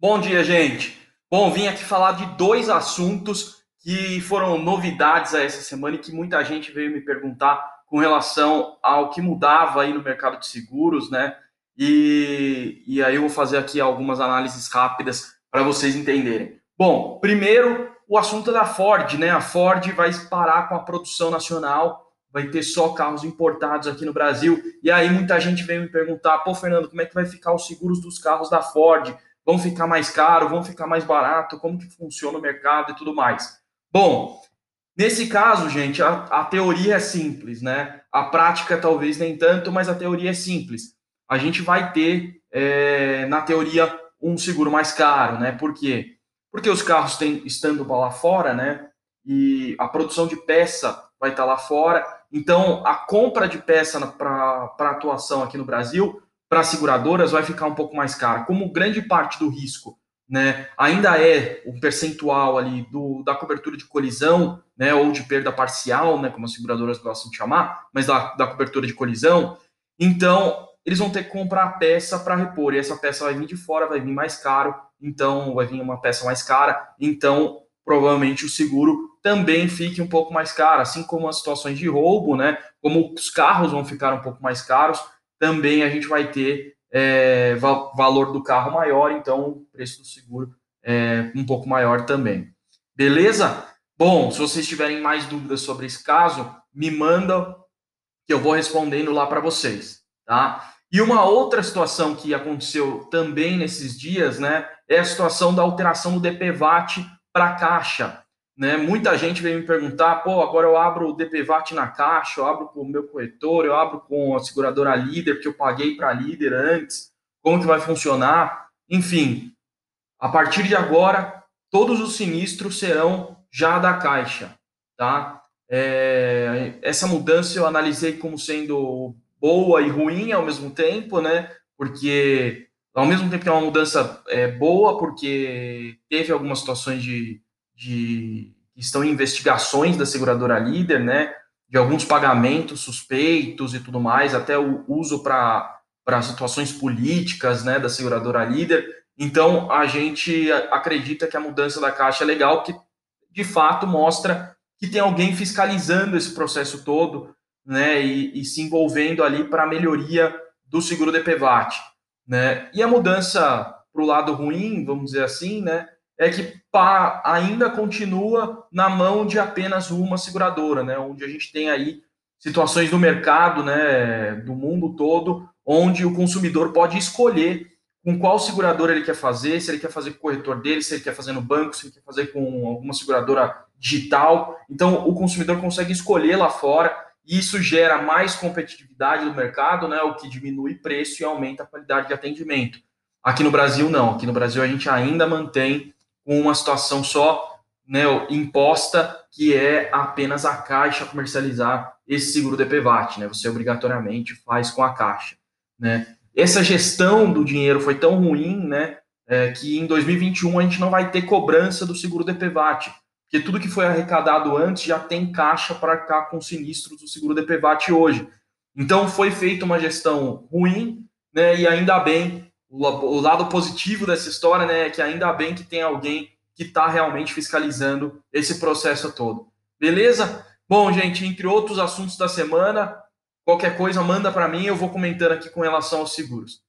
Bom dia, gente. Bom, vim aqui falar de dois assuntos que foram novidades a essa semana e que muita gente veio me perguntar com relação ao que mudava aí no mercado de seguros, né? E, e aí eu vou fazer aqui algumas análises rápidas para vocês entenderem. Bom, primeiro o assunto é da Ford, né? A Ford vai parar com a produção nacional vai ter só carros importados aqui no Brasil. E aí muita gente vem me perguntar, pô, Fernando, como é que vai ficar os seguros dos carros da Ford? Vão ficar mais caro? Vão ficar mais barato? Como que funciona o mercado e tudo mais? Bom, nesse caso, gente, a, a teoria é simples, né? A prática talvez nem tanto, mas a teoria é simples. A gente vai ter, é, na teoria, um seguro mais caro, né? Por quê? Porque os carros têm, estando lá fora, né? E a produção de peça vai estar lá fora, então, a compra de peça para atuação aqui no Brasil, para seguradoras, vai ficar um pouco mais cara. Como grande parte do risco né, ainda é o percentual ali do, da cobertura de colisão, né, ou de perda parcial, né, como as seguradoras gostam de chamar, mas da, da cobertura de colisão, então eles vão ter que comprar a peça para repor, e essa peça vai vir de fora, vai vir mais caro, então vai vir uma peça mais cara, então provavelmente o seguro também fique um pouco mais caro, assim como as situações de roubo, né? Como os carros vão ficar um pouco mais caros, também a gente vai ter é, valor do carro maior, então o preço do seguro é um pouco maior também. Beleza? Bom, se vocês tiverem mais dúvidas sobre esse caso, me manda que eu vou respondendo lá para vocês, tá? E uma outra situação que aconteceu também nesses dias, né, é a situação da alteração do DPVAT para caixa. Né? Muita gente vem me perguntar, pô, agora eu abro o DPVAT na caixa, eu abro com o meu corretor, eu abro com a seguradora líder, que eu paguei para líder antes, como que vai funcionar? Enfim, a partir de agora, todos os sinistros serão já da caixa, tá? É, essa mudança eu analisei como sendo boa e ruim ao mesmo tempo, né? Porque ao mesmo tempo que é uma mudança é, boa, porque teve algumas situações de, de estão em investigações da seguradora líder, né? De alguns pagamentos suspeitos e tudo mais, até o uso para situações políticas, né? Da seguradora líder. Então, a gente acredita que a mudança da caixa é legal, que de fato mostra que tem alguém fiscalizando esse processo todo, né? E, e se envolvendo ali para a melhoria do seguro DPVAT. Né? E a mudança para o lado ruim, vamos dizer assim, né, é que pá, ainda continua na mão de apenas uma seguradora, né, onde a gente tem aí situações do mercado, né, do mundo todo, onde o consumidor pode escolher com qual seguradora ele quer fazer, se ele quer fazer com o corretor dele, se ele quer fazer no banco, se ele quer fazer com alguma seguradora digital. Então, o consumidor consegue escolher lá fora isso gera mais competitividade no mercado, né, o que diminui preço e aumenta a qualidade de atendimento. Aqui no Brasil, não. Aqui no Brasil, a gente ainda mantém uma situação só né, imposta, que é apenas a Caixa comercializar esse seguro DPVAT. Né? Você obrigatoriamente faz com a Caixa. Né? Essa gestão do dinheiro foi tão ruim né, é, que em 2021 a gente não vai ter cobrança do seguro DPVAT porque tudo que foi arrecadado antes já tem caixa para cá com sinistros do seguro DPVAT hoje. Então foi feita uma gestão ruim, né? E ainda bem, o, lado positivo dessa história, né, é que ainda bem que tem alguém que está realmente fiscalizando esse processo todo. Beleza? Bom, gente, entre outros assuntos da semana, qualquer coisa manda para mim, eu vou comentando aqui com relação aos seguros.